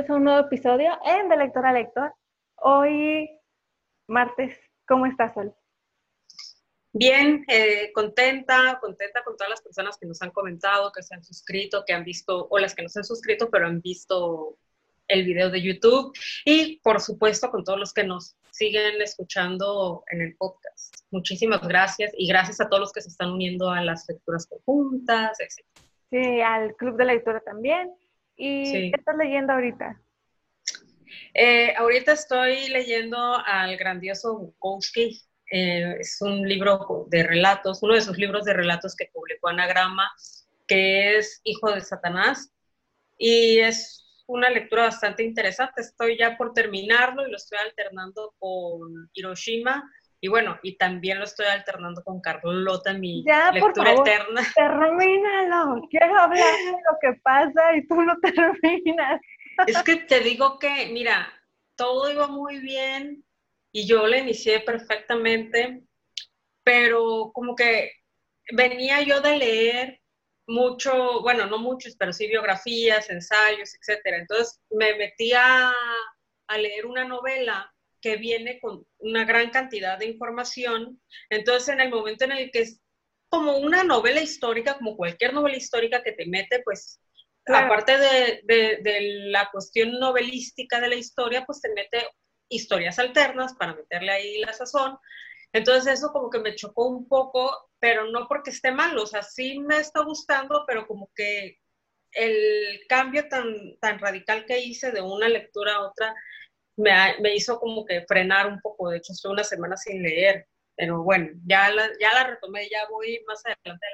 bienvenidos a un nuevo episodio en De Lector a Lector. Hoy, martes, ¿cómo estás, Sol? Bien, eh, contenta, contenta con todas las personas que nos han comentado, que se han suscrito, que han visto, o las que no se han suscrito, pero han visto el video de YouTube. Y, por supuesto, con todos los que nos siguen escuchando en el podcast. Muchísimas gracias y gracias a todos los que se están uniendo a las lecturas conjuntas, etc. Sí, al club de lectura también. ¿Y qué estás leyendo ahorita? Eh, ahorita estoy leyendo al grandioso Bukowski. Eh, es un libro de relatos, uno de sus libros de relatos que publicó Anagrama, que es Hijo de Satanás. Y es una lectura bastante interesante. Estoy ya por terminarlo y lo estoy alternando con Hiroshima y bueno, y también lo estoy alternando con Carlota, mi ya, lectura por favor, eterna. Termínalo. Quiero hablar de lo que pasa y tú lo terminas. Es que te digo que, mira, todo iba muy bien y yo le inicié perfectamente, pero como que venía yo de leer mucho, bueno, no muchos, pero sí biografías, ensayos, etcétera. Entonces me metí a, a leer una novela que viene con una gran cantidad de información. Entonces, en el momento en el que es como una novela histórica, como cualquier novela histórica que te mete, pues, aparte de, de, la cuestión novelística de la historia, pues te mete historias alternas para meterle ahí la sazón. Entonces eso como que me chocó un poco, pero no porque esté mal, o sea, sí me está gustando, pero como que el cambio tan, tan radical que hice de una lectura a otra me, hizo como que frenar un poco. De hecho, estuve una semana sin leer, pero bueno, ya la, ya la retomé, ya voy más adelante.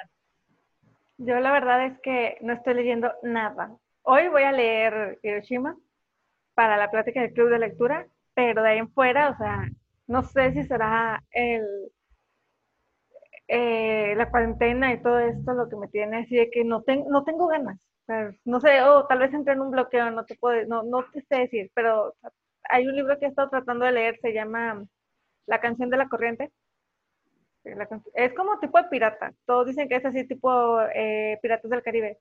Yo la verdad es que no estoy leyendo nada. Hoy voy a leer Hiroshima para la plática del club de lectura, pero de ahí en fuera, o sea, no sé si será el, eh, la cuarentena y todo esto lo que me tiene así de que no, no tengo ganas. no sé, o tal vez entré en un bloqueo, no te puedo, no, no te sé decir, pero hay un libro que he estado tratando de leer, se llama La canción de la corriente. Es como tipo de pirata. Todos dicen que es así, tipo eh, Piratas del Caribe.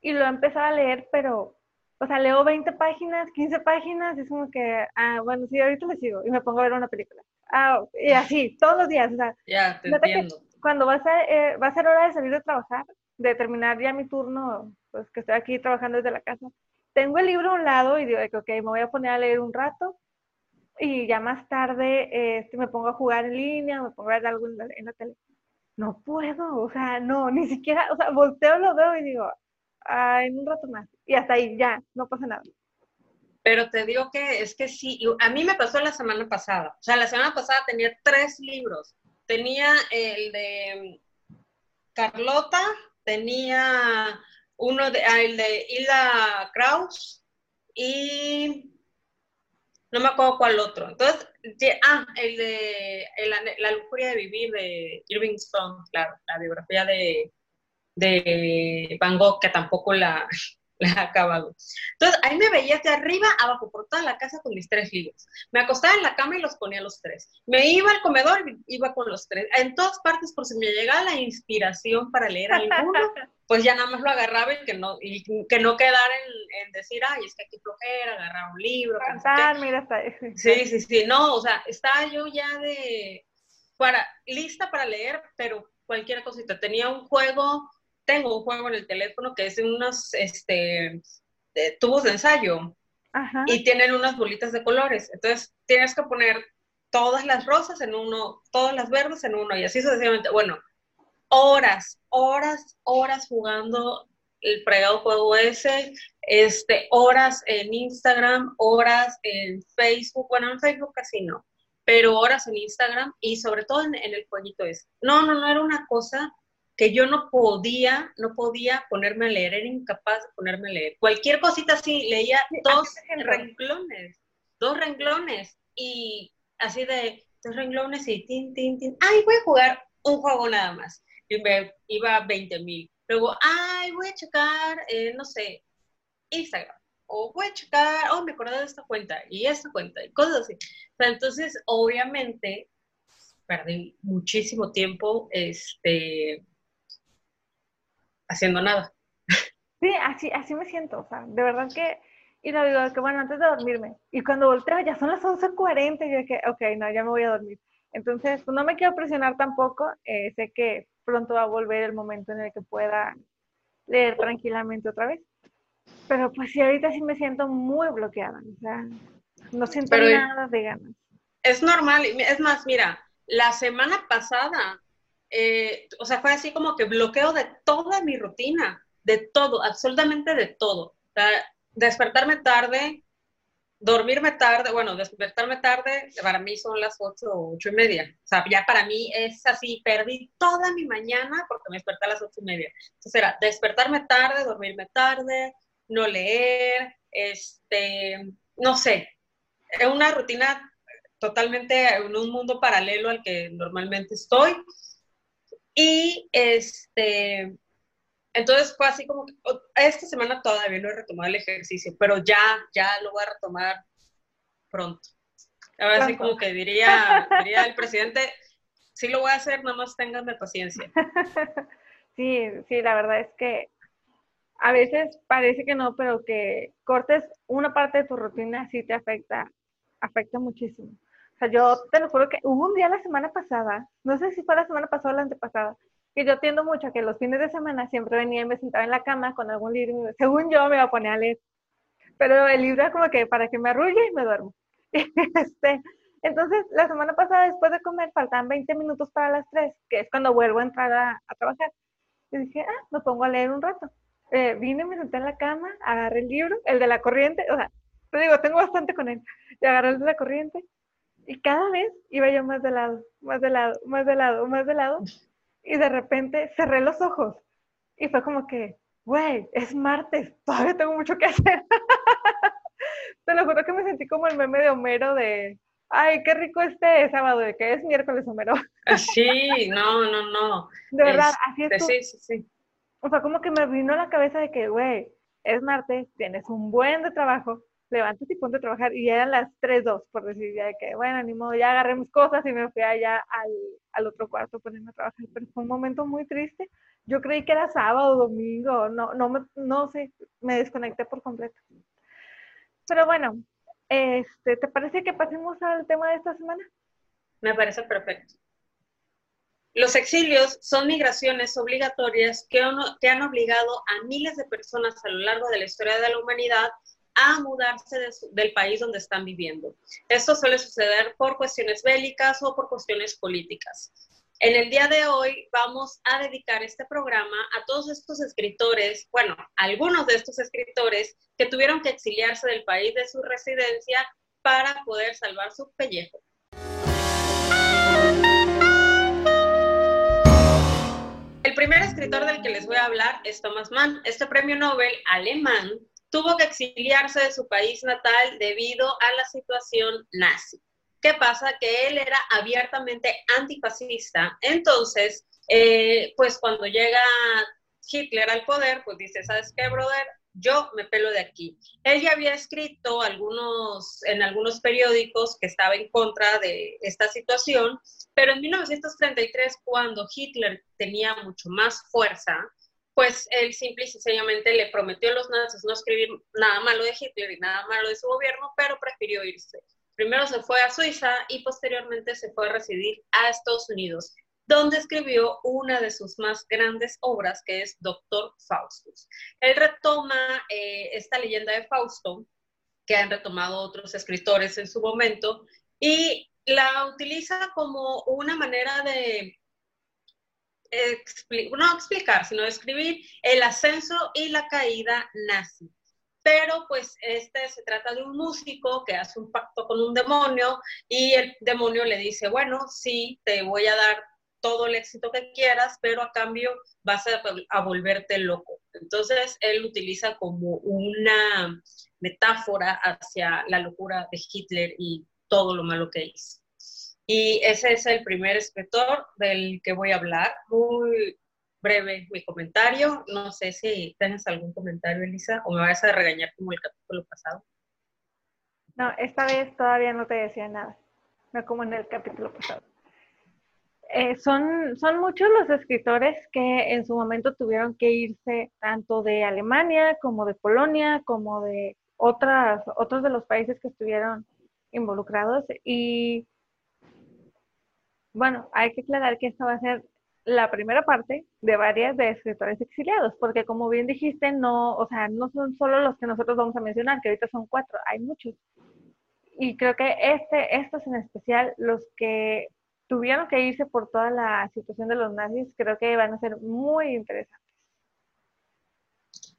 Y lo he empezado a leer, pero, o sea, leo 20 páginas, 15 páginas, y es como que, ah, bueno, sí, ahorita le sigo y me pongo a ver una película. Ah, y así, todos los días. O sea, ya, te entiendo. Cuando va a, ser, eh, va a ser hora de salir de trabajar, de terminar ya mi turno, pues que estoy aquí trabajando desde la casa, tengo el libro a un lado y digo, ok, me voy a poner a leer un rato y ya más tarde este, me pongo a jugar en línea, me pongo a ver algo en la, tele. No puedo, o sea, no, ni siquiera, o sea, volteo, lo veo y digo, ah, en un rato más. Y hasta ahí, ya, no pasa nada. Pero te digo que es que sí, a mí me pasó la semana pasada. O sea, la semana pasada tenía tres libros. Tenía el de Carlota, tenía uno de, ah, el de Hilda Kraus y no me acuerdo cuál otro. Entonces, ah, el de La lujuria de vivir de Irving Stone, claro, la biografía de, de Van Gogh, que tampoco la, la acabado. Entonces, ahí me veía de arriba abajo por toda la casa con mis tres libros. Me acostaba en la cama y los ponía los tres. Me iba al comedor y iba con los tres. En todas partes, por si me llegaba la inspiración para leer alguno, pues ya nada más lo agarraba y que no, y que no quedara en, decir, ay, es que aquí flojera, agarrar un libro. Cantar, mira, está Sí, sí, sí. No, o sea, estaba yo ya de, para, lista para leer, pero cualquier cosita. Tenía un juego tengo un juego en el teléfono que es unos este, tubos de ensayo y tienen unas bolitas de colores. Entonces tienes que poner todas las rosas en uno, todas las verdes en uno y así sucesivamente. Bueno, horas, horas, horas jugando el fregado juego ese, este, horas en Instagram, horas en Facebook, bueno, en Facebook casi no, pero horas en Instagram y sobre todo en, en el jueguito ese. No, no, no era una cosa que yo no podía, no podía ponerme a leer, era incapaz de ponerme a leer. Cualquier cosita así, leía dos renglones, dos renglones, y así de dos renglones y tin, tin, tin, ay, voy a jugar un juego nada más. Y me iba a 20 mil. Luego, ay, voy a checar, eh, no sé, Instagram. O voy a checar, oh, me acordé de esta cuenta y esta cuenta y cosas así. entonces, obviamente, perdí muchísimo tiempo, este, haciendo nada. Sí, así, así me siento, o sea, de verdad que Y lo digo, que bueno, antes de dormirme. Y cuando volteo, ya son las 11.40 y yo dije, ok, no, ya me voy a dormir. Entonces, no me quiero presionar tampoco. Eh, sé que pronto va a volver el momento en el que pueda leer tranquilamente otra vez. Pero pues sí, ahorita sí me siento muy bloqueada. O sea, no siento nada de ganas. Es normal. Es más, mira, la semana pasada, eh, o sea, fue así como que bloqueo de toda mi rutina, de todo, absolutamente de todo. O sea, despertarme tarde, dormirme tarde, bueno, despertarme tarde, para mí son las ocho o ocho y media. O sea, ya para mí es así, perdí toda mi mañana porque me desperté a las ocho y media. Entonces era despertarme tarde, dormirme tarde, no leer, este, no sé, es una rutina totalmente en un mundo paralelo al que normalmente estoy. Y este, entonces fue así como que esta semana todavía no he retomado el ejercicio, pero ya, ya lo voy a retomar pronto. Ahora sí como que diría, diría el presidente, sí lo voy a hacer, nada más ténganme paciencia. Sí, sí, la verdad es que a veces parece que no, pero que cortes una parte de tu rutina sí te afecta, afecta muchísimo. O sea, yo te lo juro que hubo un día la semana pasada, no sé si fue la semana pasada o la antepasada, que yo tiendo mucho a que los fines de semana siempre venía y me sentaba en la cama con algún libro, según yo me iba a poner a leer, pero el libro es como que para que me arrulle y me duermo. este, entonces, la semana pasada después de comer faltaban 20 minutos para las 3, que es cuando vuelvo a entrar a, trabajar. Y dije, ah, me pongo a leer un rato. Eh, vine, me senté en la cama, agarré el libro, el de la corriente, o sea, te digo, tengo bastante con él, y agarré el de la corriente, y cada vez iba yo más de lado, más de lado, más de lado, más de lado, y de repente cerré los ojos y fue como que, güey, es martes, todavía tengo mucho que hacer. Te lo juro que me sentí como el meme de Homero de, ay, qué rico este sábado, de que es miércoles, Homero. Ah, sí, no, no, no. De verdad, así es. Sí, sí, sí. O sea, como que me vino a la cabeza de que, güey, es martes, tienes un buen de trabajo, levántate y ponte a trabajar. Y eran las 3.2, por decir ya que, bueno, ni modo, ya agarré mis cosas y me fui allá al, al otro cuarto a ponerme a trabajar. Pero fue un momento muy triste. Yo creí que era sábado, domingo, no, no, me, no sé, me desconecté por completo. Pero bueno, este, ¿te parece que pasemos al tema de esta semana? Me parece perfecto. Los exilios son migraciones obligatorias que, que han obligado a miles de personas a lo largo de la historia de la humanidad a mudarse del país donde están viviendo. Esto suele suceder por cuestiones bélicas o por cuestiones políticas. En el día de hoy vamos a dedicar este programa a todos estos escritores, bueno, algunos de estos escritores que tuvieron que exiliarse del país de su residencia para poder salvar su pellejo. El primer escritor del que les voy a hablar es Thomas Mann. Este premio Nobel alemán tuvo que exiliarse de su país natal debido a la situación nazi. ¿Qué pasa? Que él era abiertamente antifascista. Entonces, eh, pues cuando llega Hitler al poder, pues dice, ¿sabes qué, brother? Yo me pelo de aquí. Él ya había escrito algunos, en algunos periódicos que estaba en contra de esta situación, pero en 1933, cuando Hitler tenía mucho más fuerza, pues él simple y sencillamente le prometió a los nazis no escribir nada malo de Hitler y nada malo de su gobierno, pero prefirió irse. Primero se fue a Suiza y posteriormente se fue a residir a Estados Unidos, donde escribió una de sus más grandes obras, que es Doctor Faustus. Él retoma eh, esta leyenda de Fausto, que han retomado otros escritores en su momento, y la utiliza como una manera de no explicar, sino describir el ascenso y la caída nazi. Pero pues este se trata de un músico que hace un pacto con un demonio y el demonio le dice, bueno, sí, te voy a dar todo el éxito que quieras, pero a cambio vas a, a volverte loco. Entonces él utiliza como una metáfora hacia la locura de Hitler y todo lo malo que hizo. Y ese es el primer escritor del que voy a hablar. Muy breve mi comentario. No sé si tienes algún comentario, Elisa, o me vas a regañar como el capítulo pasado. No, esta vez todavía no te decía nada, no como en el capítulo pasado. Eh, son, son muchos los escritores que en su momento tuvieron que irse tanto de Alemania como de Polonia, como de otras, otros de los países que estuvieron involucrados y bueno, hay que aclarar que esta va a ser la primera parte de varias de escritores exiliados, porque como bien dijiste, no, o sea, no son solo los que nosotros vamos a mencionar, que ahorita son cuatro, hay muchos. Y creo que este, estos en especial, los que tuvieron que irse por toda la situación de los nazis, creo que van a ser muy interesantes.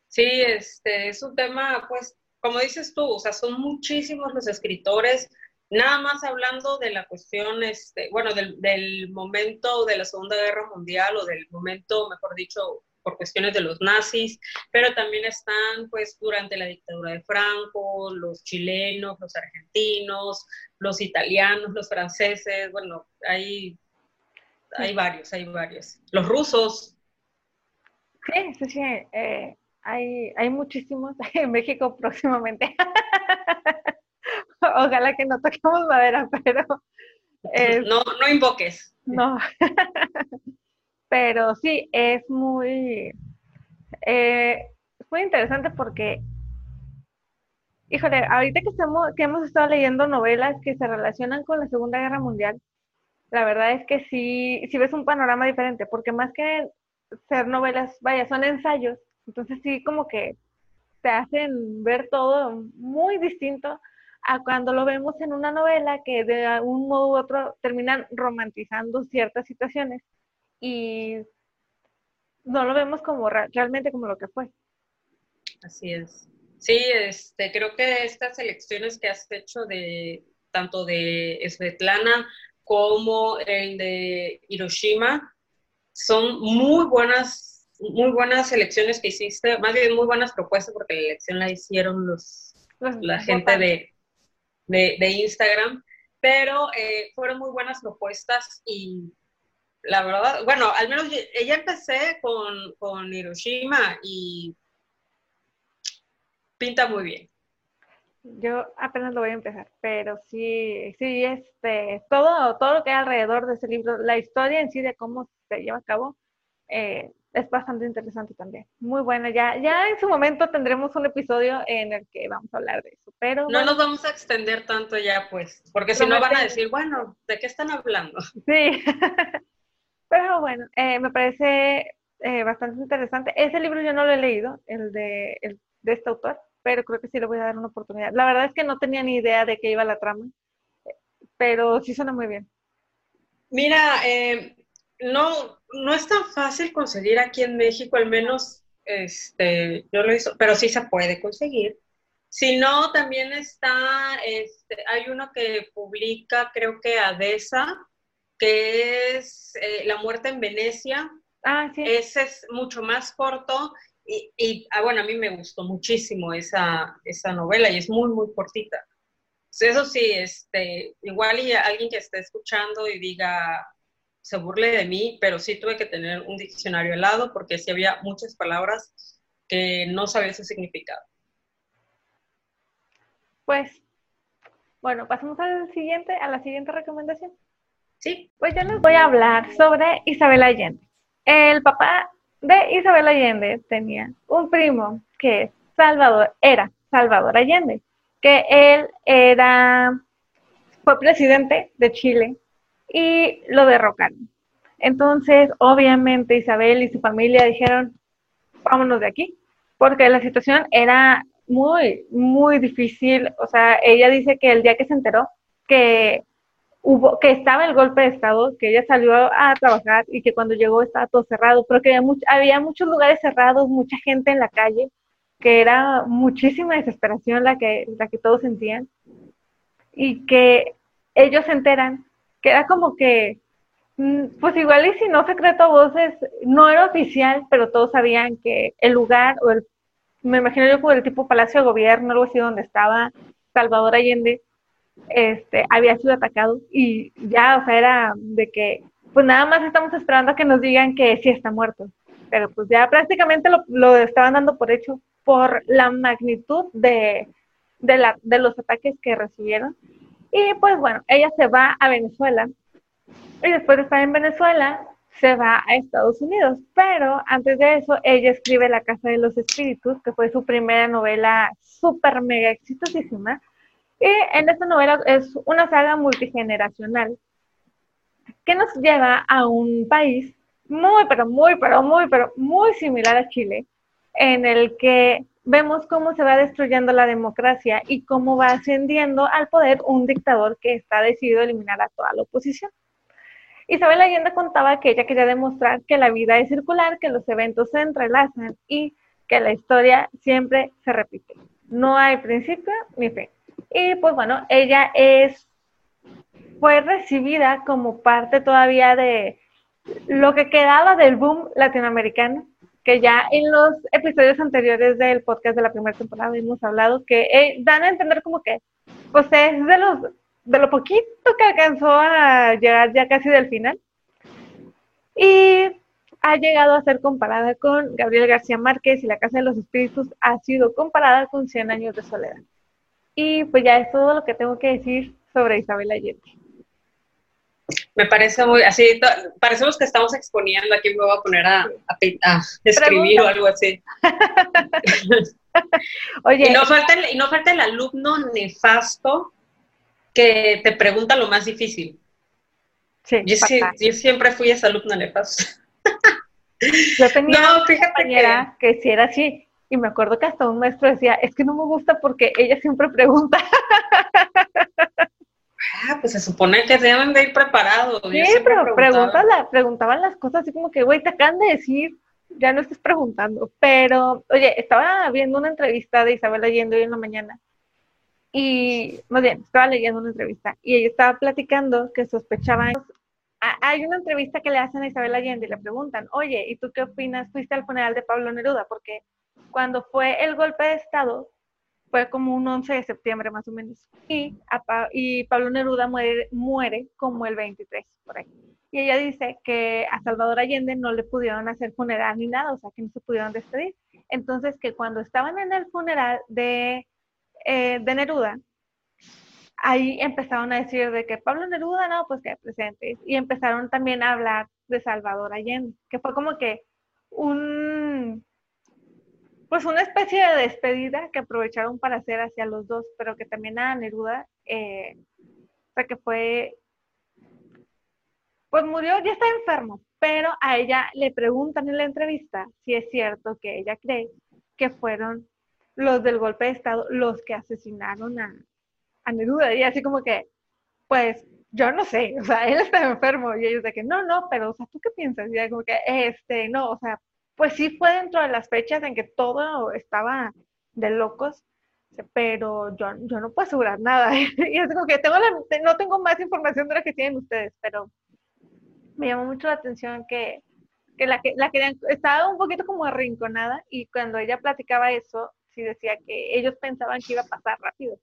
Sí, este es un tema, pues, como dices tú, o sea, son muchísimos los escritores, nada más hablando de la cuestión, este, bueno, del, del momento de la Segunda Guerra Mundial o del momento, mejor dicho, por cuestiones de los nazis, pero también están pues durante la dictadura de Franco, los chilenos, los argentinos, los italianos, los franceses, bueno, hay, hay varios, hay varios. Los rusos. Sí, sí, sí, eh, hay, hay muchísimos en México próximamente. Ojalá que no toquemos madera, pero... no, no invoques. No. pero sí, es muy, eh, muy interesante porque, híjole, ahorita que, estamos, que hemos estado leyendo novelas que se relacionan con la Segunda Guerra Mundial, la verdad es que sí, sí ves un panorama diferente, porque más que ser novelas, vaya, son ensayos, entonces sí como que te hacen ver todo muy distinto a cuando lo vemos en una novela que de un modo u otro terminan romantizando ciertas situaciones y no lo vemos como realmente como lo que fue. Así es. Sí, este, creo que estas elecciones que has hecho de tanto de Svetlana como el de Hiroshima son muy buenas, muy buenas elecciones que hiciste, más bien muy buenas propuestas porque la elección la hicieron los, la gente de, de, Instagram, pero eh, fueron muy buenas propuestas y la verdad, bueno, al menos ella empecé con, con Hiroshima y pinta muy bien. Yo apenas lo voy a empezar, pero sí, sí, este, todo, todo lo que hay alrededor de ese libro, la historia en sí de cómo se lleva a cabo, eh, es bastante interesante también. Muy buena. Ya, ya en su momento tendremos un episodio en el que vamos a hablar de eso. Pero no nos vamos a extender tanto ya, pues, porque si no van a decir, bueno, ¿de qué están hablando? Sí. Pero bueno, eh, me parece eh, bastante interesante. Ese libro yo no lo he leído, el de, el de este autor, pero creo que sí le voy a dar una oportunidad. La verdad es que no tenía ni idea de qué iba la trama, pero sí suena muy bien. Mira, eh, no, no es tan fácil conseguir aquí en México, al menos este, yo lo hice, pero sí se puede conseguir. Si no, también está, este, hay uno que publica, creo que Adesa, que es eh, La muerte en Venecia. Ah, sí. Ese es mucho más corto y, ah, bueno, a mí me gustó muchísimo esa, esa novela y es muy, muy cortita. Eso sí, este, igual y alguien que esté escuchando y diga, se burle de mí, pero sí tuve que tener un diccionario al lado porque sí había muchas palabras que no sabía su significado. Pues, bueno, pasamos al siguiente, a la siguiente recomendación. Sí. Pues yo les voy a hablar sobre Isabel Allende. El papá de Isabel Allende tenía un primo que Salvador, era Salvador Allende, que él era, fue presidente de Chile y lo derrocaron. Entonces, obviamente Isabel y su familia dijeron, vámonos de aquí, porque la situación era muy, muy difícil. O sea, ella dice que el día que se enteró que hubo, que estaba el golpe de Estado, que ella salió a trabajar y que cuando llegó estaba todo cerrado, pero que había, había muchos lugares cerrados, mucha gente en la calle, que era muchísima desesperación la que, la que todos sentían, y que ellos se enteran, que era como que, mm, pues igual y si no secreto a voces, no era oficial, pero todos sabían que el lugar, o el, me imagino yo por el tipo Palacio de Gobierno, algo así donde estaba Salvador Allende, este, había sido atacado y ya, o sea, era de que, pues nada más estamos esperando a que nos digan que sí está muerto, pero pues ya prácticamente lo, lo estaban dando por hecho por la magnitud de, de, la, de los ataques que recibieron. Y pues bueno, ella se va a Venezuela y después de estar en Venezuela se va a Estados Unidos. Pero antes de eso, ella escribe La Casa de los Espíritus, que fue su primera novela súper mega exitosísima. Y en esta novela es una saga multigeneracional que nos lleva a un país muy, pero muy, pero muy, pero muy similar a Chile, en el que vemos cómo se va destruyendo la democracia y cómo va ascendiendo al poder un dictador que está decidido a eliminar a toda la oposición. Isabel Allende contaba que ella quería demostrar que la vida es circular, que los eventos se entrelazan y que la historia siempre se repite. No hay principio ni fin. Y pues bueno, ella es, fue recibida como parte todavía de lo que quedaba del boom latinoamericano, que ya en los episodios anteriores del podcast de la primera temporada hemos hablado, que eh, dan a entender como que, pues es de los de lo poquito que alcanzó a llegar ya casi del final. Y ha llegado a ser comparada con Gabriel García Márquez y La Casa de los Espíritus ha sido comparada con Cien Años de Soledad. Y pues ya es todo lo que tengo que decir sobre Isabel Allende. Me parece muy, así, parecemos que estamos exponiendo, aquí me voy a poner a, escribir o algo así. Oye, y no, falta y no falta el alumno nefasto que te pregunta lo más difícil. Sí, yo, siempre fui esa alumna nefasta. Yo tenía no, una compañera que... que sí era así, y me acuerdo que hasta un maestro decía, es que no me gusta porque ella siempre pregunta. Ah, pues se supone que deben de ir preparados. Sí, pero preguntaban las cosas así como que, güey, te acaban de decir, ya no estés preguntando. Pero, oye, estaba viendo una entrevista de Isabel Allende hoy en la mañana y, más bien, estaba leyendo una entrevista y ella estaba platicando que sospechaban. Hay una entrevista que le hacen a Isabel Allende y le preguntan, oye, ¿y tú qué opinas? Fuiste al funeral de Pablo Neruda, porque cuando fue el golpe de Estado, fue como un 11 de septiembre más o menos, y, y Pablo Neruda muere, muere como el 23, por ahí. Y ella dice que a Salvador Allende no le pudieron hacer funeral ni nada, o sea, que no se pudieron despedir. Entonces, que cuando estaban en el funeral de eh, de Neruda, ahí empezaron a decir de que Pablo Neruda, no, pues que presente. Y empezaron también a hablar de Salvador Allende, que fue como que un, pues una especie de despedida que aprovecharon para hacer hacia los dos, pero que también a Neruda, eh, o sea, que fue, pues murió, ya está enfermo, pero a ella le preguntan en la entrevista si es cierto que ella cree que fueron los del golpe de Estado, los que asesinaron a, Neruda. Y así como que, pues, yo no sé, o sea, él está enfermo. Y ellos de que, no, no, pero, o sea, ¿tú qué piensas? Y como que, este, no, o sea, pues sí fue dentro de las fechas en que todo estaba de locos, pero yo, yo no puedo asegurar nada. y es como que tengo no tengo más información de la que tienen ustedes, pero me llamó mucho la atención que, que la que la que estaba un poquito como arrinconada y cuando ella platicaba eso, sí decía que ellos pensaban que iba a pasar rápido.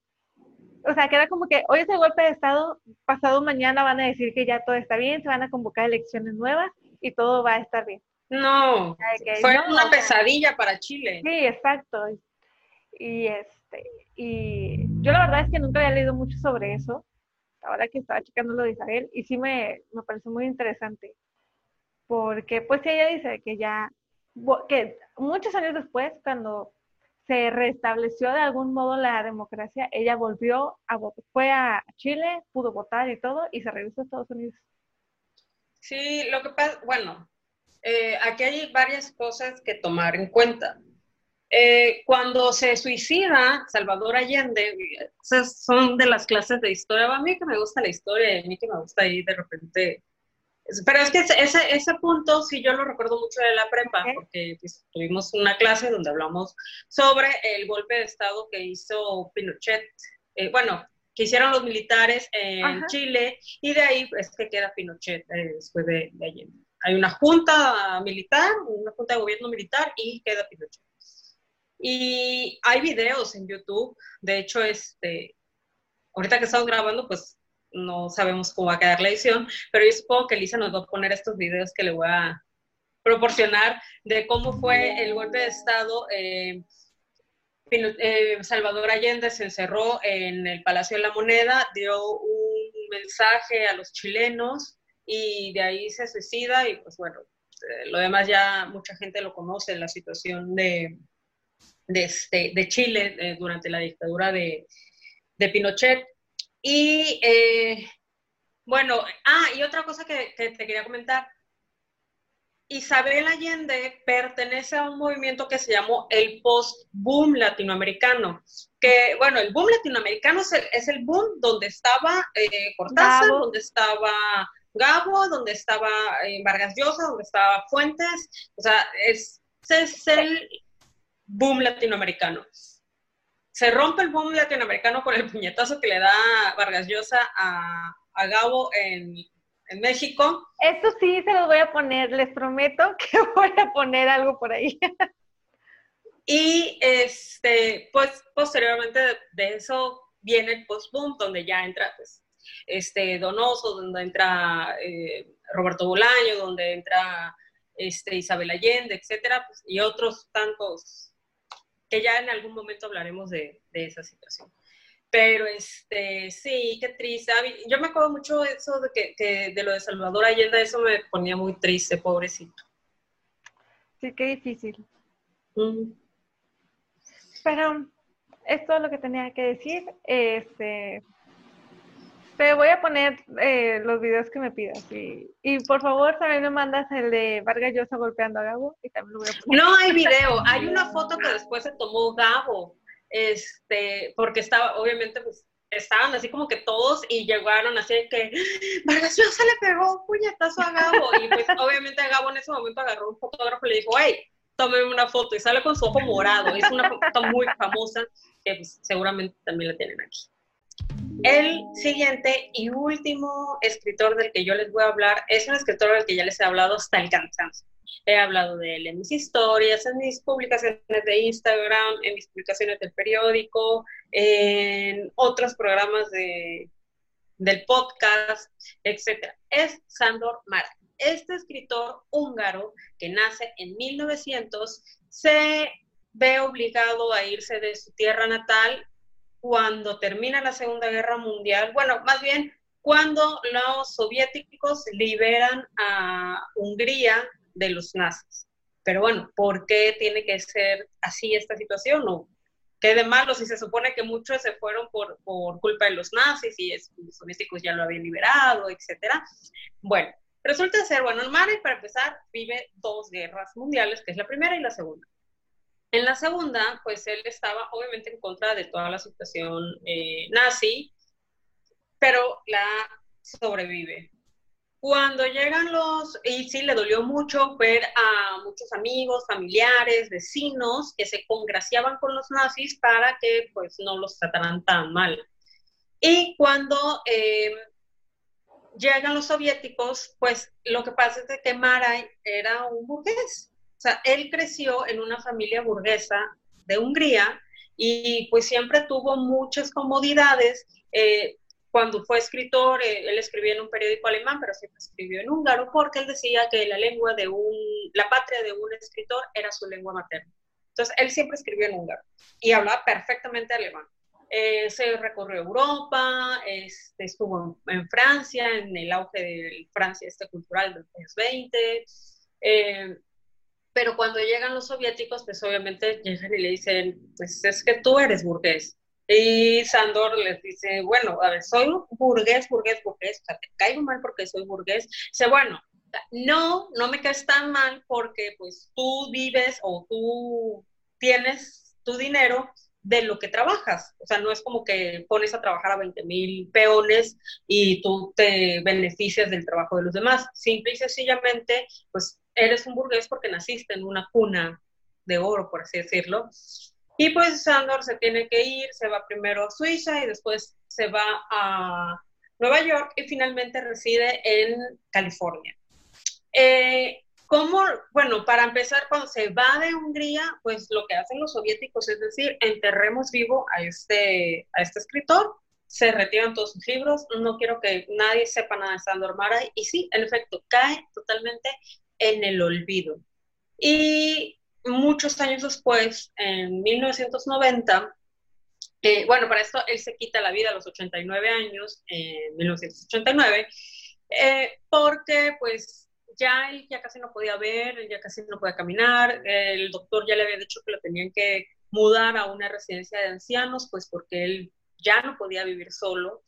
O sea, que era como que hoy es el golpe de Estado, pasado mañana van a decir que ya todo está bien, se van a convocar elecciones nuevas y todo va a estar bien. No, fue una pesadilla para Chile. Sí, exacto. Y este, y yo la verdad es que nunca había leído mucho sobre eso, ahora que estaba checando lo de Isabel, y sí me, me pareció muy interesante, porque pues ella dice que ya, que muchos años después, cuando se restableció de algún modo la democracia, ella volvió a votar, fue a Chile, pudo votar y todo, y se regresó a Estados Unidos. Sí, lo que pasa, bueno, eh, aquí hay varias cosas que tomar en cuenta. Eh, cuando se suicida Salvador Allende, esas son de las clases de historia, a mí que me gusta la historia, a mí que me gusta ahí de repente. Pero es que ese, ese punto sí yo lo recuerdo mucho de la prepa, porque pues, tuvimos una clase donde hablamos sobre el golpe de Estado que hizo Pinochet, eh, bueno, que hicieron los militares en Chile, y de ahí es que queda Pinochet eh, después de, de Allende. Hay una junta militar, una junta de gobierno militar, y queda Pinochet. Y hay videos en YouTube, de hecho, este, ahorita que estamos grabando, pues no sabemos cómo va a quedar la edición, pero yo supongo que Lisa nos va a poner estos videos que le voy a proporcionar de cómo fue el golpe de Estado. Eh, eh, Salvador Allende se encerró en el Palacio de la Moneda, dio un mensaje a los chilenos y de ahí se suicida y pues bueno, eh, lo demás ya mucha gente lo conoce, la situación de, de, este, de Chile eh, durante la dictadura de, de Pinochet. Y eh, bueno, ah, y otra cosa que, que, te quería comentar. Isabel Allende pertenece a un movimiento que se llamó el post-boom latinoamericano. Que, bueno, el boom latinoamericano es el, boom donde estaba eh, Cortázar, donde estaba Gabo, donde estaba eh, Vargas Llosa, donde estaba Fuentes. O sea, es, es el boom latinoamericano. Se rompe el boom latinoamericano con el puñetazo que le da Vargas Llosa a, a Gabo en, en México. Esto sí se los voy a poner, les prometo que voy a poner algo por ahí. Y este, pues posteriormente de, eso viene el post-boom, donde ya entra pues, este, Donoso, donde entra eh, Roberto Bolaño, donde entra este, Isabel Allende, etcétera, pues, y otros tantos que ya en algún momento hablaremos de, de esa situación. Pero este, sí, qué triste. Yo me acuerdo mucho eso de que, de lo de Salvador Allende, eso me ponía muy triste, pobrecito. Sí, qué difícil. Pero es todo lo que tenía que decir. Este, te voy a poner eh, los videos que me pidas. Y, y, por favor, también me mandas el de Vargas Llosa golpeando a Gabo. Y también lo voy a poner. No hay video. Hay una foto que después se tomó Gabo este, porque estaba, obviamente, pues, estaban así como que todos y llegaron así que Vargas Llosa le pegó un puñetazo a Gabo y pues obviamente Gabo en ese momento agarró un fotógrafo y le dijo, hey, tómeme una foto y sale con su ojo morado, es una foto muy famosa que pues, seguramente también la tienen aquí. El siguiente y último escritor del que yo les voy a hablar es un escritor del que ya les he hablado hasta el cansancio. He hablado de él en mis historias, en mis publicaciones de Instagram, en mis publicaciones del periódico, en otros programas de, del podcast, etc. Es Sandor Mara. Este escritor húngaro que nace en 1900 se ve obligado a irse de su tierra natal cuando termina la Segunda Guerra Mundial, bueno, más bien cuando los soviéticos liberan a Hungría de los nazis. Pero bueno, ¿por qué tiene que ser así esta situación? ¿O qué de malo si se supone que muchos se fueron por, por culpa de los nazis y los soviéticos ya lo habían liberado, etcétera? Bueno, resulta ser, bueno, el Mare, para empezar, vive dos guerras mundiales, que es la primera y la segunda. En la segunda, pues él estaba obviamente en contra de toda la situación eh, nazi, pero la sobrevive. Cuando llegan los, y sí, le dolió mucho ver a muchos amigos, familiares, vecinos que se congraciaban con los nazis para que pues no los trataran tan mal. Y cuando eh, llegan los soviéticos, pues lo que pasa es que Maray era un burgués. O sea, él creció en una familia burguesa de Hungría y pues siempre tuvo muchas comodidades. Eh, cuando fue escritor, eh, él escribía en un periódico alemán, pero siempre escribió en húngaro porque él decía que la lengua de un, la patria de un escritor era su lengua materna. Entonces, él siempre escribió en húngaro y hablaba perfectamente alemán. Eh, se recorrió Europa, este, estuvo en, Francia, en el auge de Francia este cultural del años 20. Eh, pero cuando llegan los soviéticos, pues obviamente llegan y le dicen, pues es que tú eres burgués. Y Sandor les dice, bueno, a ver, soy burgués, burgués, burgués, o sea, te caigo mal porque soy burgués. Dice, bueno, no, no me caes tan mal porque pues tú vives o tú tienes tu dinero de lo que trabajas. O sea, no es como que pones a trabajar a 20 mil peones y tú te beneficias del trabajo de los demás. Simple y sencillamente, pues eres un burgués porque naciste en una cuna de oro, por así decirlo. Y pues Sandor se tiene que ir, se va primero a Suiza y después se va a Nueva York y finalmente reside en California. Eh, ¿Cómo? Bueno, para empezar, cuando se va de Hungría, pues lo que hacen los soviéticos es decir, enterremos vivo a este, a este escritor, se retiran todos sus libros, no quiero que nadie sepa nada de Sandor Maray, y sí, en efecto, cae totalmente en el olvido. Y muchos años después, en 1990, eh, bueno, para esto él se quita la vida a los 89 años, en 1989, eh, porque pues ya él ya casi no podía ver, ya casi no podía caminar, el doctor ya le había dicho que lo tenían que mudar a una residencia de ancianos, pues porque él ya no podía vivir solo.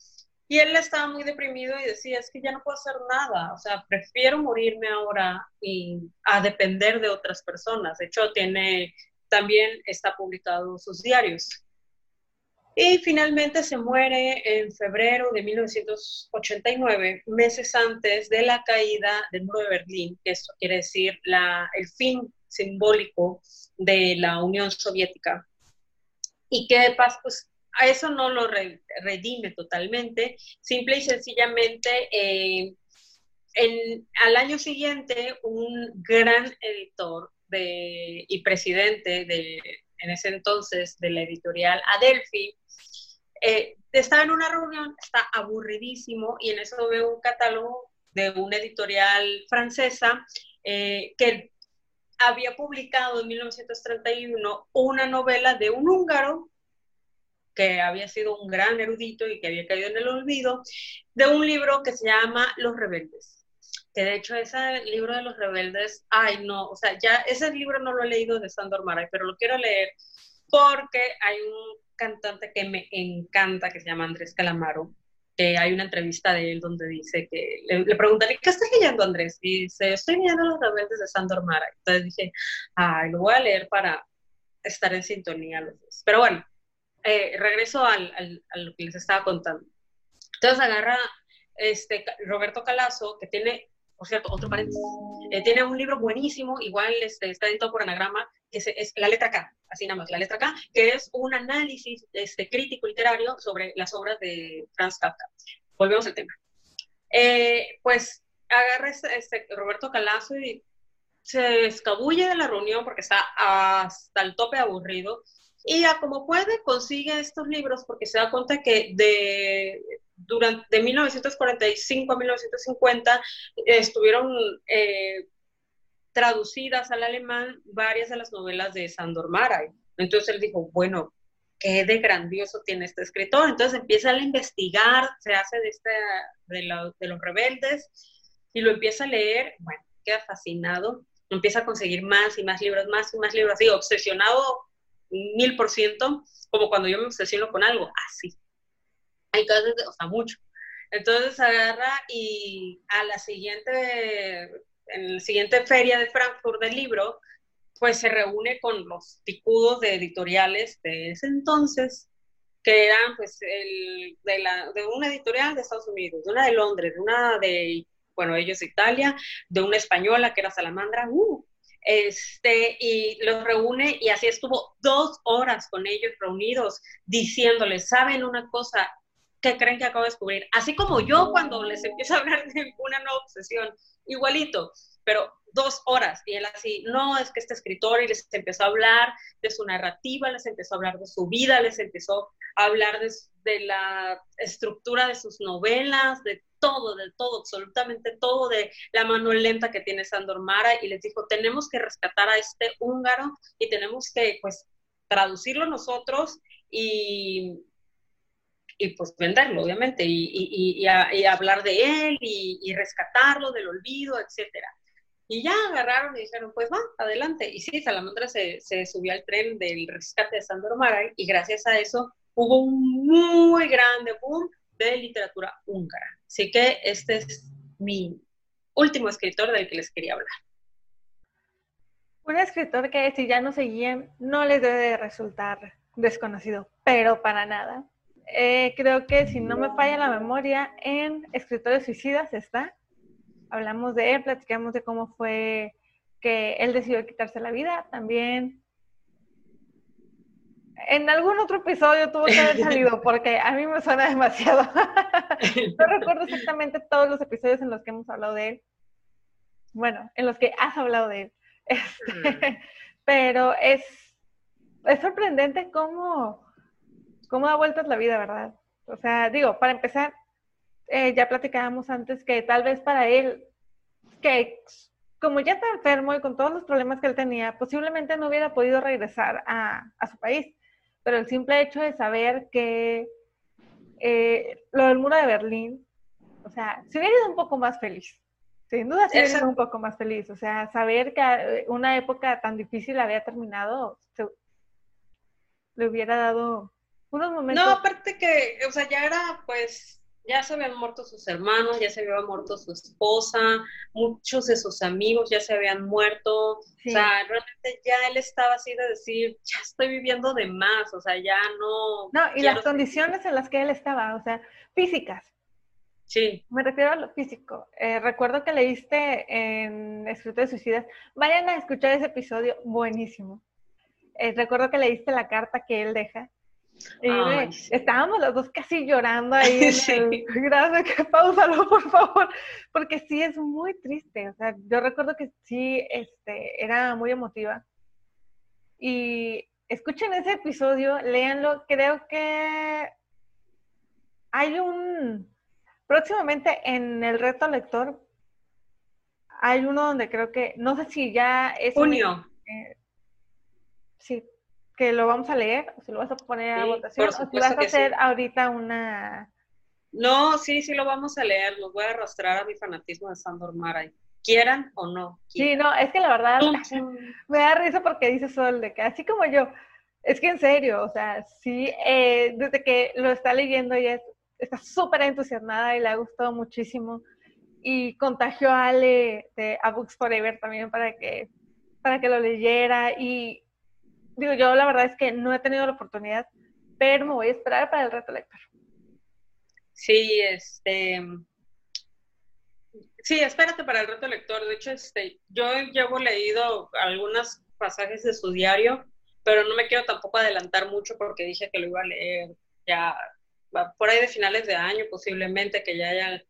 Y él estaba muy deprimido y decía, es que ya no puedo hacer nada, o sea, prefiero morirme ahora y a depender de otras personas. De hecho, tiene, también está publicado sus diarios. Y finalmente se muere en febrero de 1989, meses antes de la caída del muro de Berlín, que eso quiere decir la, el fin simbólico de la Unión Soviética. Y que pues, a eso no lo redime totalmente, simple y sencillamente eh, en, al año siguiente un gran editor y presidente de, en ese entonces de la editorial Adelphi, eh, estaba en una reunión, está aburridísimo y en eso veo un catálogo de una editorial francesa eh, que había publicado en 1931 una novela de un húngaro que había sido un gran erudito y que había caído en el olvido, de un libro que se llama Los Rebeldes. Que de hecho ese libro de Los Rebeldes, ay no, o sea, ya ese libro no lo he leído de Sandor Maray, pero lo quiero leer porque hay un cantante que me encanta que se llama Andrés Calamaro, que hay una entrevista de él donde dice que le, le preguntan, ¿qué estás leyendo Andrés? Y dice, estoy leyendo Los Rebeldes de Sandor Maray. Entonces dije, ay, lo voy a leer para estar en sintonía los dos. Pero bueno, eh, regreso al, a lo que les estaba contando. Entonces agarra este, Roberto Calazo, que tiene, por cierto, otro paréntesis, eh, tiene un libro buenísimo, igual este, está editado por Anagrama, que es, la letra K, así nada más, la letra K, que es un análisis este, crítico literario sobre las obras de Franz Kafka. Volvemos al tema. Eh, pues agarra este, este, Roberto Calazo y se escabulle de la reunión porque está hasta el tope aburrido y a como puede consigue estos libros porque se da cuenta que de, durante, de 1945 a 1950 estuvieron eh, traducidas al alemán varias de las novelas de Sandor Maray. Entonces él dijo, bueno, qué de grandioso tiene este escritor. Entonces empieza a investigar, se hace de, este, de, de los rebeldes y lo empieza a leer, bueno, queda fascinado, empieza a conseguir más y más libros, más y más libros, así obsesionado mil por ciento, como cuando yo me obsesiono con algo, así. Hay casos, o sea, mucho. Entonces agarra y a la siguiente, en la siguiente feria de Frankfurt del libro, pues se reúne con los picudos de editoriales de ese entonces, que eran pues el, de, la, de una editorial de Estados Unidos, de una de Londres, de una de, bueno, ellos de Italia, de una española que era Salamandra, uh, este, y los reúne y así estuvo dos horas con ellos reunidos diciéndoles, ¿saben una cosa? que creen que acabo de descubrir? Así como yo cuando les empiezo a hablar de una nueva obsesión, igualito, pero dos horas. Y él así, no, es que este escritor y les empezó a hablar de su narrativa, les empezó a hablar de su vida, les empezó a hablar de, de la estructura de sus novelas, de todo, de todo, absolutamente todo de la mano lenta que tiene Sandor Mara y les dijo, tenemos que rescatar a este húngaro y tenemos que, pues, traducirlo nosotros y, y pues venderlo, obviamente, y, y, hablar de él y, rescatarlo del olvido, etcétera. Y ya agarraron y dijeron, pues va, adelante. Y sí, Salamandra se, subió al tren del rescate de Sandor Mara y gracias a eso hubo un muy grande boom de literatura húngara. Así que este es mi último escritor del que les quería hablar. Un escritor que si ya no seguían, no les debe resultar desconocido, pero para nada. Eh, creo que si no me falla la memoria, en Escritores Suicidas está. Hablamos de él, platicamos de cómo fue que él decidió quitarse la vida. También en algún otro episodio tuvo que haber salido porque a mí me suena demasiado. no recuerdo exactamente todos los episodios en los que hemos hablado de él. Bueno, en los que has hablado de él. Este, mm. pero es, es sorprendente cómo, cómo da vueltas la vida, ¿verdad? O sea, digo, para empezar, eh, ya platicábamos antes que tal vez para él, que como ya está enfermo y con todos los problemas que él tenía, posiblemente no hubiera podido regresar a, a su país pero el simple hecho de saber que eh, lo del muro de Berlín, o sea, se hubiera ido un poco más feliz. Sin duda se hubiera ido un poco más feliz. O sea, saber que eh, una época tan difícil había terminado, le hubiera dado unos momentos. No, aparte que, o sea, ya era pues ya se habían muerto sus hermanos, ya se había muerto su esposa, muchos de sus amigos ya se habían muerto. O sea, realmente ya él estaba así de decir, ya estoy viviendo de más, o sea, ya no. No, y las condiciones en las que él estaba, o sea, físicas. Sí. Me refiero a lo físico. Eh, recuerdo que leíste en Escritores Suicidas. Vayan a escuchar ese episodio, buenísimo. Eh, recuerdo que leíste la carta que él deja estábamos los dos casi llorando ahí. Gracias, que pausalo, por favor, porque sí es muy triste. O sea, yo recuerdo que sí, este, era muy emotiva. Y escuchen ese episodio, léanlo. Creo que hay un, próximamente en el reto lector, hay uno donde creo que, no sé si ya es... Junio. Eh, sí, que lo vamos a leer, o si lo vas a poner a votación, o si vas a hacer ahorita una... No, sí, sí lo vamos a leer, los voy a arrastrar a mi fanatismo de Sandor Maray. Quieran o no. Sí, no, es que la verdad me da risa porque dice Sol, de que así como yo, es que en serio, o sea, sí, eh, desde que lo está leyendo ella está súper entusiasmada y le ha gustado muchísimo y contagió a Ale de A Books Forever también para que, para que lo leyera y digo, yo la verdad es que no he tenido la oportunidad, pero me voy a esperar para el reto lector. Sí, este. Sí, espérate para el reto lector. De hecho, este, yo llevo leído algunos pasajes de su diario, pero no me quiero tampoco adelantar mucho porque dije que lo iba a leer ya por ahí de finales de año, posiblemente que ya haya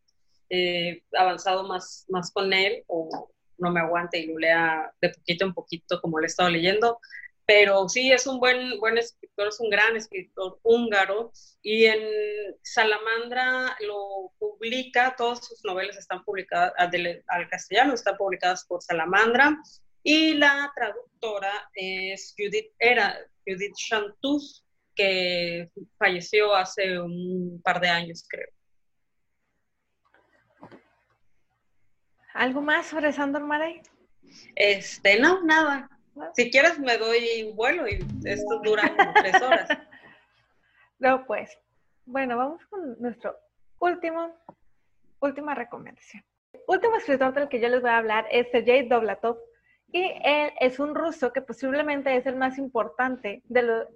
eh, avanzado más, más con él o no me aguante y lo lea de poquito en poquito como lo he estado leyendo pero sí es un buen, buen escritor, es un gran escritor húngaro y en Salamandra lo publica, todas sus novelas están publicadas al, castellano, están publicadas por Salamandra y la traductora es Judith, era Judith Chantus, que falleció hace un par de años, creo. ¿Algo más sobre Sandor Maray? Este, no, nada. Si quieres me doy vuelo y esto dura como tres horas. No, pues. Bueno, vamos con nuestro último, última recomendación. último escritor del que yo les voy a hablar es Sergei Doblatov y él es un ruso que posiblemente es el más importante de los,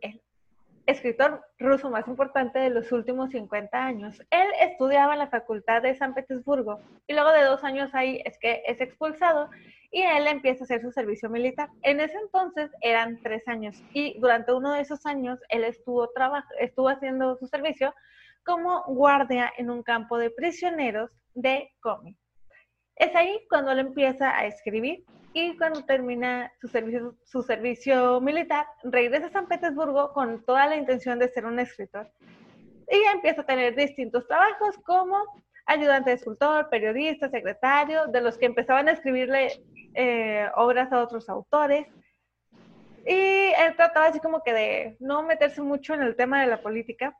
escritor ruso más importante de los últimos 50 años. Él estudiaba en la Facultad de San Petersburgo y luego de dos años ahí es que es expulsado y él empieza a hacer su servicio militar. En ese entonces eran tres años y durante uno de esos años él estuvo, estuvo haciendo su servicio como guardia en un campo de prisioneros de Komi. Es ahí cuando él empieza a escribir y cuando termina su servicio, su servicio militar, regresa a San Petersburgo con toda la intención de ser un escritor. Y empieza a tener distintos trabajos como ayudante de escultor, periodista, secretario, de los que empezaban a escribirle eh, obras a otros autores. Y él trataba así como que de no meterse mucho en el tema de la política,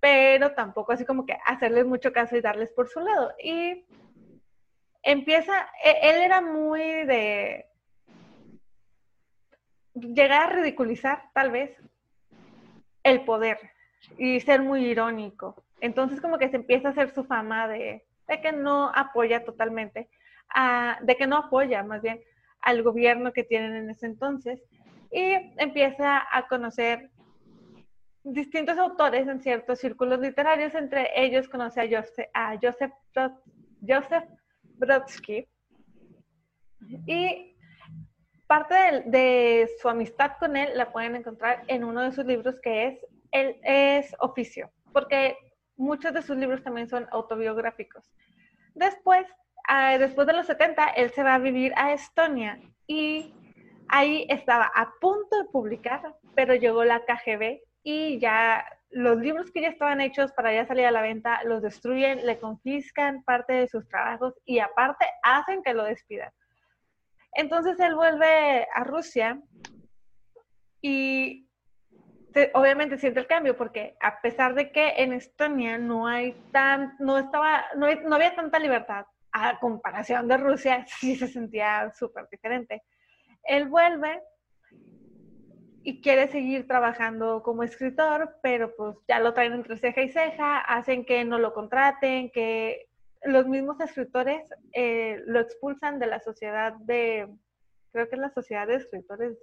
pero tampoco así como que hacerles mucho caso y darles por su lado. Y empieza, e, él era muy de llegar a ridiculizar tal vez el poder y ser muy irónico. Entonces como que se empieza a hacer su fama de, que no apoya totalmente, de que no apoya más bien al gobierno que tienen en ese entonces y empieza a conocer distintos autores en ciertos círculos literarios, entre ellos conoce a Joseph, a Joseph, Joseph Brodsky. Y parte de, su amistad con él la pueden encontrar en uno de sus libros que es, el, es Oficio, porque muchos de sus libros también son autobiográficos. Después, ah, después de los 70, él se va a vivir a Estonia y ahí estaba a punto de publicar, pero llegó la KGB y ya los libros que ya estaban hechos para ya salir a la venta los destruyen, le confiscan parte de sus trabajos y aparte hacen que lo despidan. Entonces él vuelve a Rusia y obviamente siente el cambio porque a pesar de que en Estonia no hay tan, no estaba, no, no había tanta libertad a comparación de Rusia, sí se sentía súper diferente. Él vuelve y quiere seguir trabajando como escritor, pero pues ya lo traen entre ceja y ceja, hacen que no lo contraten, que los mismos escritores eh, lo expulsan de la sociedad de, creo que es la sociedad de escritores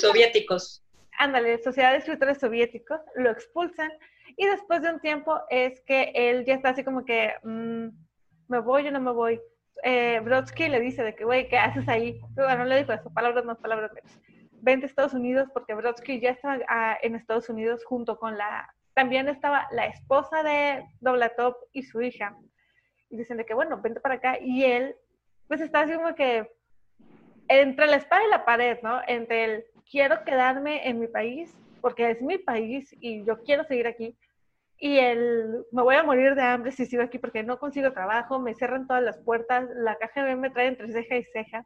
soviéticos. Ándale, sociedad de escritores soviéticos, lo expulsan y después de un tiempo es que él ya está así como que, mm, me voy o no me voy. Eh, Brodsky le dice de que, güey, ¿qué haces ahí? Bueno, no le dijo eso, palabras más, palabras menos. Vente a Estados Unidos porque Brodsky ya estaba ah, en Estados Unidos junto con la, también estaba la esposa de Doblatov y su hija. Y dicen de que, bueno, vente para acá. Y él, pues está así como que entre la espada y la pared, ¿no? Entre el quiero quedarme en mi país porque es mi país y yo quiero seguir aquí y el me voy a morir de hambre si sigo aquí porque no consigo trabajo, me cierran todas las puertas, la KGB me trae entre ceja y ceja.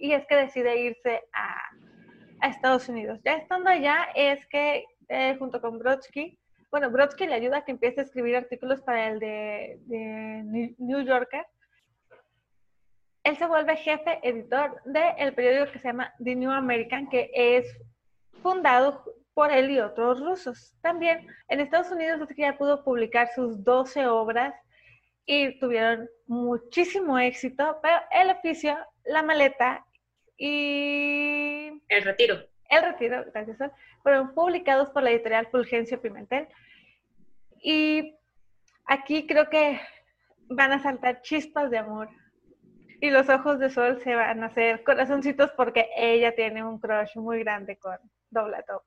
Y es que decide irse a, a Estados Unidos. Ya estando allá es que eh, junto con Brodsky, bueno, Brodsky le ayuda a que empiece a escribir artículos para el de, de New Yorker. Él se vuelve jefe editor del periódico que se llama The New American, que es fundado por él y otros rusos. También en Estados Unidos ya pudo publicar sus 12 obras y tuvieron muchísimo éxito, pero el oficio, la maleta y... El retiro. El retiro, gracias. Fueron publicados por la editorial Fulgencio Pimentel. Y aquí creo que van a saltar chispas de amor. Y los ojos de sol se van a hacer corazoncitos porque ella tiene un crush muy grande con Doblatov.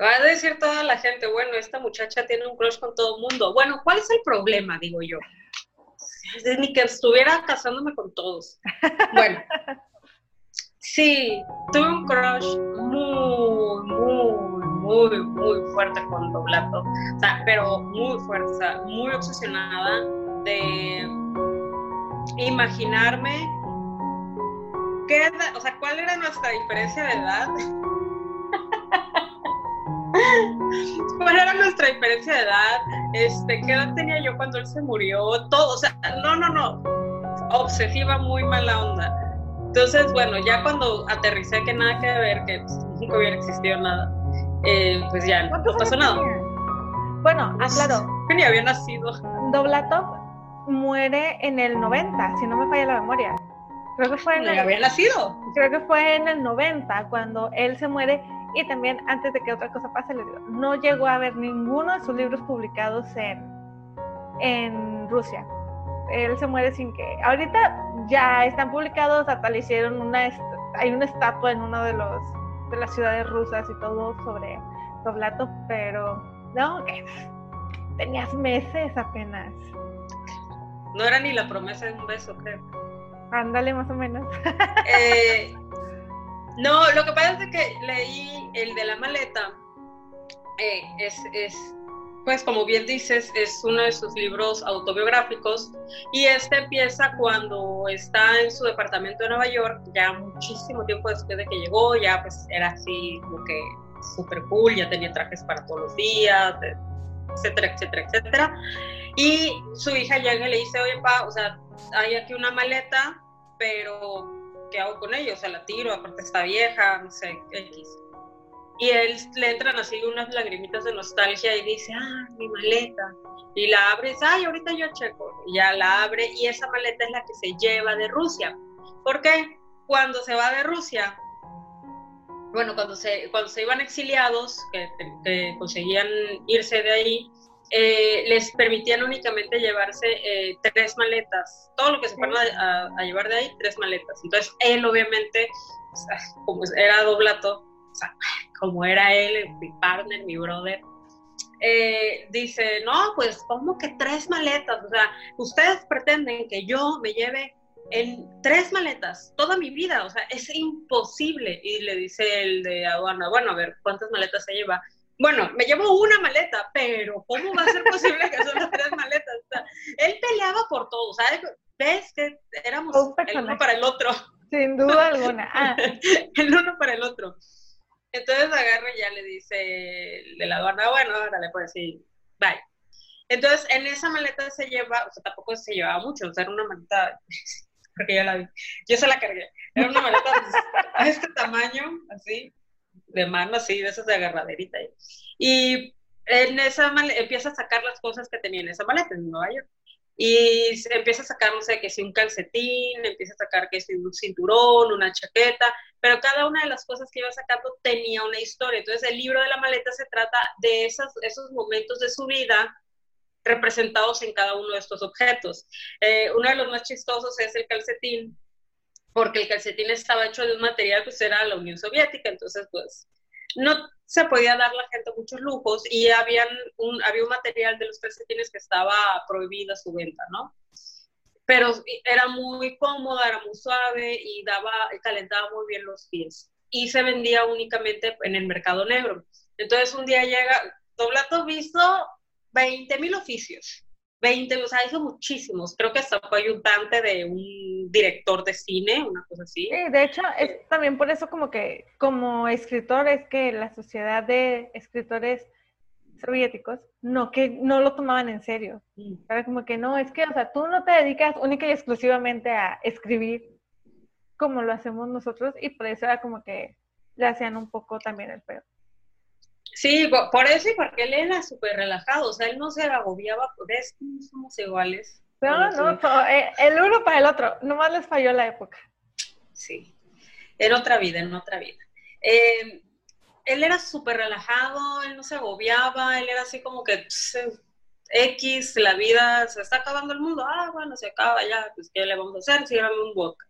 Va a decir toda la gente, bueno, esta muchacha tiene un crush con todo el mundo. Bueno, ¿cuál es el problema? Digo yo. Ni que estuviera casándome con todos. Bueno, sí, tuve un crush muy, muy, muy, muy fuerte con Doblato. O sea, pero muy fuerte, o sea, muy obsesionada de imaginarme qué, o sea, cuál era nuestra diferencia de edad ¿Cuál era nuestra diferencia de edad? Este, ¿Qué edad tenía yo cuando él se murió? Todo, o sea, no, no, no. Obsesiva, muy mala onda. Entonces, bueno, ya cuando aterricé que nada que ver, que nunca hubiera existido nada, eh, pues ya no pasó nada. Bueno, pues, aclaro. Que ni había nacido. Doblatov muere en el 90, si no me falla la memoria. Creo que fue en el, había nacido. Creo que fue en el 90 cuando él se muere y también, antes de que otra cosa pase, les digo, no llegó a ver ninguno de sus libros publicados en, en Rusia. Él se muere sin que... Ahorita ya están publicados, hasta le hicieron una... Hay una estatua en una de, los, de las ciudades rusas y todo sobre Doblato, pero no, que tenías meses apenas. No era ni la promesa de un beso, creo. Ándale, más o menos. eh, no, lo que pasa es que leí el de la maleta. Eh, es, es, pues como bien dices, es uno de sus libros autobiográficos y este empieza cuando está en su departamento de Nueva York, ya muchísimo tiempo después de que llegó, ya pues era así como que súper cool, ya tenía trajes para todos los días, etcétera, etcétera, etcétera. Y su hija llega y le dice, oye, pa, o sea, hay aquí una maleta, pero ¿qué hago con ella? O sea, la tiro, aparte está vieja, no sé, X. Y él le entran así unas lagrimitas de nostalgia y dice, ah, mi maleta. Y la abre y dice, ay, ahorita yo checo. Y ya la abre y esa maleta es la que se lleva de Rusia. ¿Por qué? Cuando se va de Rusia, bueno, cuando se, cuando se iban exiliados, que, conseguían irse de ahí, eh, les permitían únicamente llevarse eh, tres maletas, todo lo que se fueron a, llevar de ahí, tres maletas. Entonces él obviamente, como era doblato, o sea, como era él, mi partner, mi brother, eh, dice, no, pues ¿cómo que tres maletas? O sea, ustedes pretenden que yo me lleve en tres maletas toda mi vida, o sea, es imposible. Y le dice el de aduana, bueno, a ver, ¿cuántas maletas se lleva? bueno, me llevo una maleta, pero ¿cómo va a ser posible que son las tres maletas? él peleaba por todo, ¿sabes? Ves que éramos el uno para el otro. Sin duda alguna. Ah. el uno para el otro. Entonces agarra y ya le dice de la aduana, bueno, dale, pues sí, bye. Entonces, en esa maleta se lleva, o sea, tampoco se llevaba mucho, o sea, era una maleta, porque ya la vi, yo se la cargué, era una maleta a este tamaño, así, de mano, así, de esas de agarraderita. Y en esa maleta empieza a sacar las cosas que tenía en esa maleta en Nueva York. Y empieza a sacar, no sé, que si un calcetín, empieza a sacar que si un cinturón, una chaqueta, pero cada una de las cosas que iba sacando tenía una historia. Entonces el libro de la maleta se trata de esos, esos momentos de su vida representados en cada uno de estos objetos. Eh, uno de los más chistosos es el calcetín, porque el calcetín estaba hecho de un material, pues era la Unión Soviética, entonces pues no se podía dar la gente muchos lujos y había un material de los calcetines que estaba prohibida su venta, ¿no? Pero era muy cómodo, era muy suave y daba, calentaba muy bien los pies. Y se vendía únicamente en el mercado negro. Entonces un día llega, Doblato visto 20 mil oficios. 20, o sea, hizo muchísimos. Creo que hasta fue ayudante de un director de cine, una cosa así. Sí, de hecho, es también por eso como que como escritor es que la sociedad de escritores soviéticos no que no lo tomaban en serio. Mm. Como que no, es que, o sea, tú no te dedicas única y exclusivamente a escribir como lo hacemos nosotros y por eso era como que le hacían un poco también el peor. Sí, por eso y porque él era súper relajado, o sea, él no se agobiaba, ¿ves? No somos iguales. No, no, eh, el uno para el otro, nomás les falló la época. Sí, en otra vida, en otra vida. Eh, él era súper relajado, él no se agobiaba, él era así como que X, la vida, se está acabando el mundo, ah, bueno, se acaba ya, pues ¿qué le vamos a hacer? Síganme un vodka.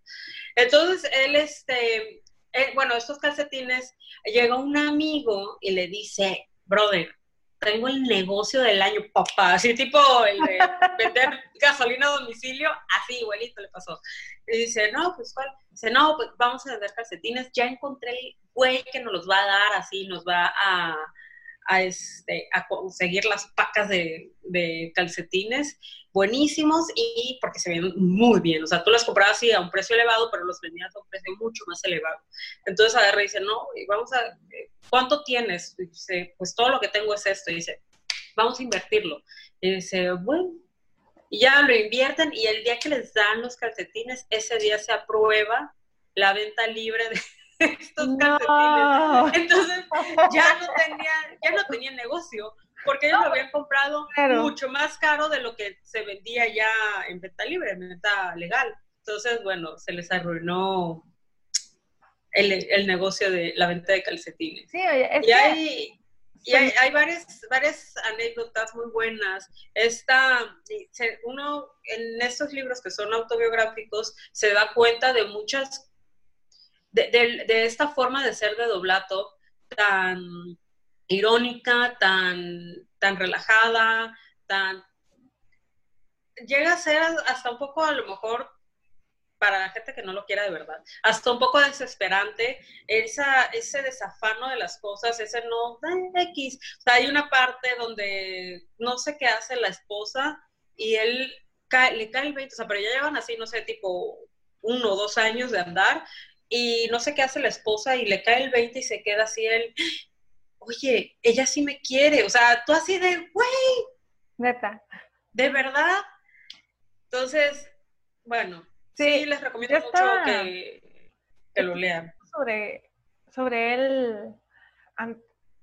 Entonces, él, este, eh, bueno, estos calcetines, llega un amigo y le dice, brother, tengo el negocio del año, papá, así tipo el de vender gasolina a domicilio, así igualito le pasó. Y dice, no, pues cuál, dice, no, pues vamos a vender calcetines, ya encontré el güey que nos los va a dar, así nos va a, a, este, a conseguir las pacas de, de, calcetines buenísimos y porque se ven muy bien. O sea, tú las comprabas así a un precio elevado, pero los vendías a un precio mucho más elevado. Entonces agarra y dice, no, vamos a, eh, ¿cuánto tienes? Y dice, pues todo lo que tengo es esto. Y dice, vamos a invertirlo. Y dice, bueno. Y ya lo invierten y el día que les dan los calcetines, ese día se aprueba la venta libre de estos calcetines. Entonces ya no tenía, ya no tenía negocio, porque ellos lo habían comprado mucho más caro de lo que se vendía ya en venta libre, en venta legal. Entonces, bueno, se les arruinó el, el negocio de la venta de calcetines. Sí, oye, y hay, y hay, hay, varias, varias anécdotas muy buenas. Esta, uno en estos libros que son autobiográficos se da cuenta de muchas de, esta forma de ser de Doblato tan irónica, tan, tan relajada, tan... Llega a ser hasta un poco, a lo mejor, para la gente que no lo quiera de verdad, hasta un poco desesperante, esa, ese desafano de las cosas, ese no, X. O sea, hay una parte donde no sé qué hace la esposa y él le cae el 20, o sea, pero ya llevan así, no sé, tipo uno o dos años de andar y no sé qué hace la esposa y le cae el 20 y se queda así él, oye, ella sí me quiere, o sea, tú así de, güey. Neta. ¿De verdad? Entonces, bueno, sí, les recomiendo mucho que, que, lo lean. Sobre, sobre él,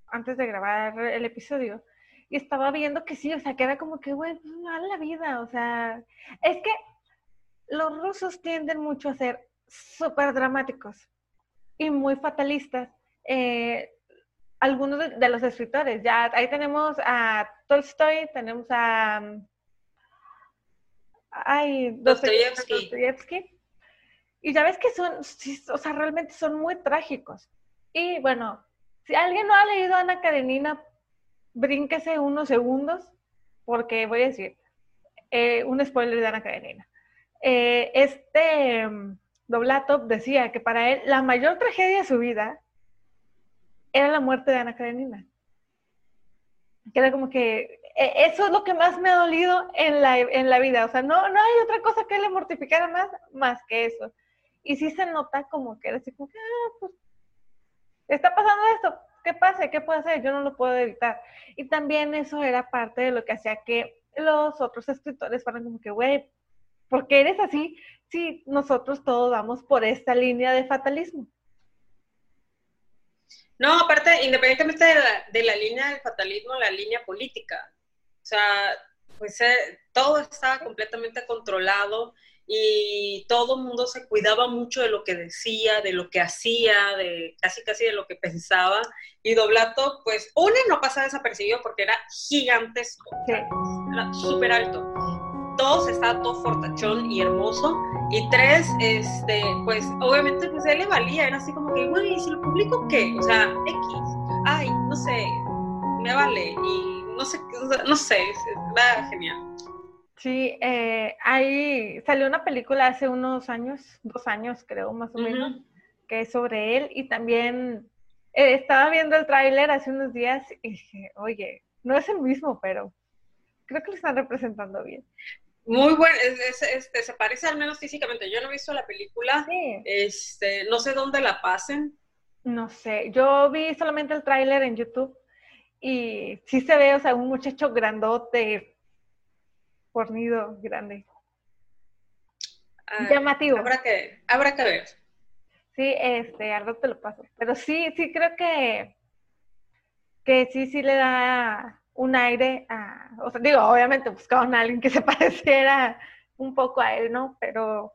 antes de grabar el episodio, y estaba viendo que sí, o sea, que era como que, güey, mal la vida, o sea, es que los rusos tienden mucho a ser súper dramáticos y muy fatalistas. Eh, algunos de, los escritores, ya ahí tenemos a Tolstoy, tenemos a... Ay, Dostoyevsky. Y ya ves que son, o sea, realmente son muy trágicos. Y bueno, si alguien no ha leído Ana Karenina, brínquese unos segundos, porque voy a decir eh, un spoiler de Ana Karenina. Eh, este Doblatov decía que para él la mayor tragedia de su vida era la muerte de Ana Karenina. Que era como que e, eso es lo que más me ha dolido en la, en la vida. O sea, no, no hay otra cosa que le mortificara más, más que eso. Y sí se nota como que era así como que, ah, pues, está pasando esto, pase, ¿qué puede hacer? Yo no lo puedo evitar. Y también eso era parte de lo que hacía que los otros escritores fueran como que, güey, ¿por qué eres así? Si nosotros todos vamos por esta línea de fatalismo. No, aparte, independientemente de la, de la línea del fatalismo, la línea política. O sea, pues eh, todo estaba completamente controlado y todo el mundo se cuidaba mucho de lo que decía, de lo que hacía, de casi casi de lo que pensaba. Y Doblato, pues, uno no pasaba desapercibido porque era gigantesco, era súper alto. Dos, estaba todo fortachón y hermoso. Y tres, este, pues, obviamente, pues, él le valía, era así como que, güey, si lo publico, ¿qué? O sea, X, ay, no sé, me vale. Y no sé, no sé, era genial. Sí, eh, ahí salió una película hace unos años, dos años creo, más o menos, que es sobre él y también eh, estaba viendo el tráiler hace unos días y dije, oye, no es el mismo, pero creo que lo están representando bien. Muy bueno, este, se parece al menos físicamente. Yo no he visto la película, este, no sé dónde la pasen. No sé, yo vi solamente el tráiler en YouTube y sí se ve, o sea, un muchacho grandote, fornido, grande. Ah, Llamativo. Habrá que, habrá que ver. Sí, este, al te lo paso. Pero sí, sí creo que, que sí, sí le da un aire a, o sea, digo, obviamente buscaban a alguien que se pareciera un poco a él, ¿no? Pero,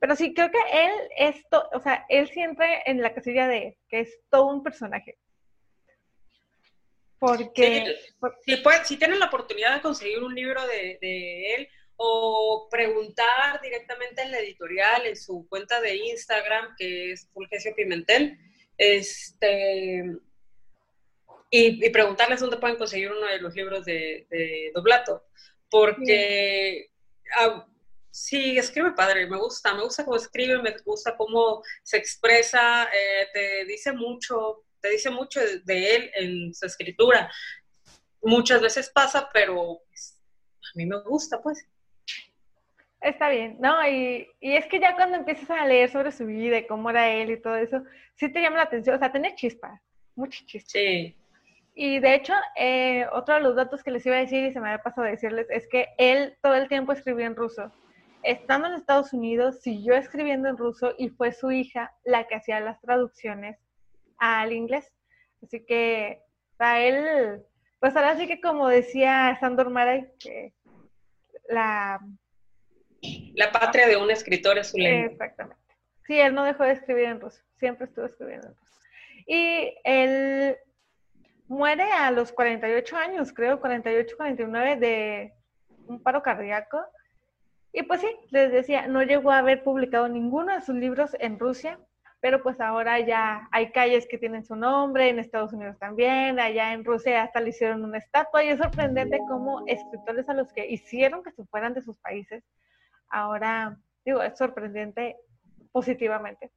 pero sí, creo que él esto, o sea, él siempre en la casilla de que es todo un personaje. Porque... si, si tienen la oportunidad de conseguir un libro de, él o preguntar directamente en la editorial, en su cuenta de Instagram, que es Fulgencio Pimentel, este, y, preguntarles dónde pueden conseguir uno de los libros de, Doblato. Porque ah, sí, escribe padre, me gusta, me gusta cómo escribe, me gusta cómo se expresa, eh, te dice mucho, dice mucho de, él en su escritura. Muchas veces pasa, pero pues, a mí me gusta, pues. Está bien, ¿no? Y, es que ya cuando empiezas a leer sobre su vida y cómo era él y todo eso, sí te llama la atención, o sea, tiene chispa, mucha chispa. Sí. Y de hecho, eh, otro de los datos que les iba a decir y se me había pasado a decirles es que él todo el tiempo escribió en ruso. Estando en Estados Unidos, siguió escribiendo en ruso y fue su hija la que hacía las traducciones al inglés. Así que para él, pues ahora sí que como decía Sandor Maray, que la... La patria de un escritor es su lengua. Exactamente. Sí, él no dejó de escribir en ruso, siempre estuvo escribiendo en ruso. Y él muere a los 48 años, creo, 48, 49 de un paro cardíaco. Y pues sí, les decía, no llegó a haber publicado ninguno de sus libros en Rusia, pero pues ahora ya hay calles que tienen su nombre, en Estados Unidos también, allá en Rusia hasta le hicieron una estatua y es sorprendente cómo escritores a los que hicieron que se fueran de sus países, ahora, digo, es sorprendente positivamente,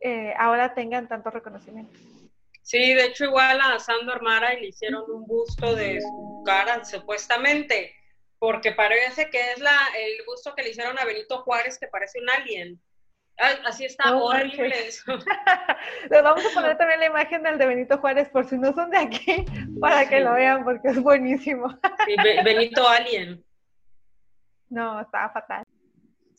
eh, ahora tengan tanto reconocimiento. Sí, de hecho igual a Sandor Mara le hicieron un busto de su cara, supuestamente, porque parece que es la, el busto que le hicieron a Benito Juárez, que parece un alien. Ay, así está horrible eso. Les vamos a poner también la imagen del de Benito Juárez por si no son de aquí, para que lo vean, porque es buenísimo. Benito Alien. No, estaba fatal.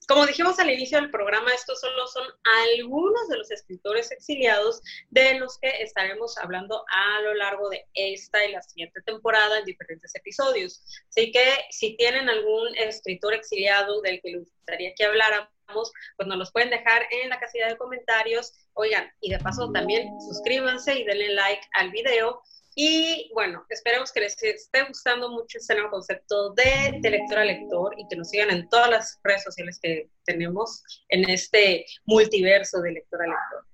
Como dijimos al inicio del programa, estos solo son algunos de los escritores exiliados de los que estaremos hablando a lo largo de esta y la siguiente temporada en diferentes episodios. Así que si tienen algún escritor exiliado del que les gustaría que habláramos, pues nos los pueden dejar en la casilla de comentarios. Oigan, y de paso también suscríbanse y denle like al video. Y bueno, esperemos que les esté gustando mucho este nuevo concepto de, de lector a lector y que nos sigan en todas las redes sociales que tenemos en este multiverso de lector a lector.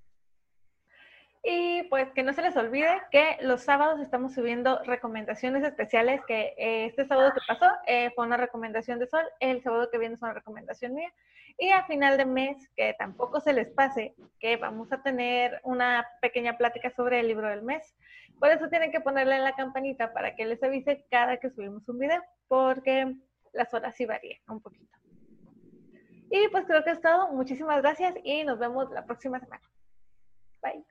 Y pues que no se les olvide que los sábados estamos subiendo recomendaciones especiales, que eh, este sábado que pasó eh, fue una recomendación de Sol, el sábado que viene es una recomendación mía. Y a final de mes, que tampoco se les pase, que vamos a tener una pequeña plática sobre el libro del mes. Por eso tienen que ponerle en la campanita para que les avise cada que subimos un video, porque las horas sí varían un poquito. Y pues creo que es todo. Muchísimas gracias y nos vemos la próxima semana. Bye.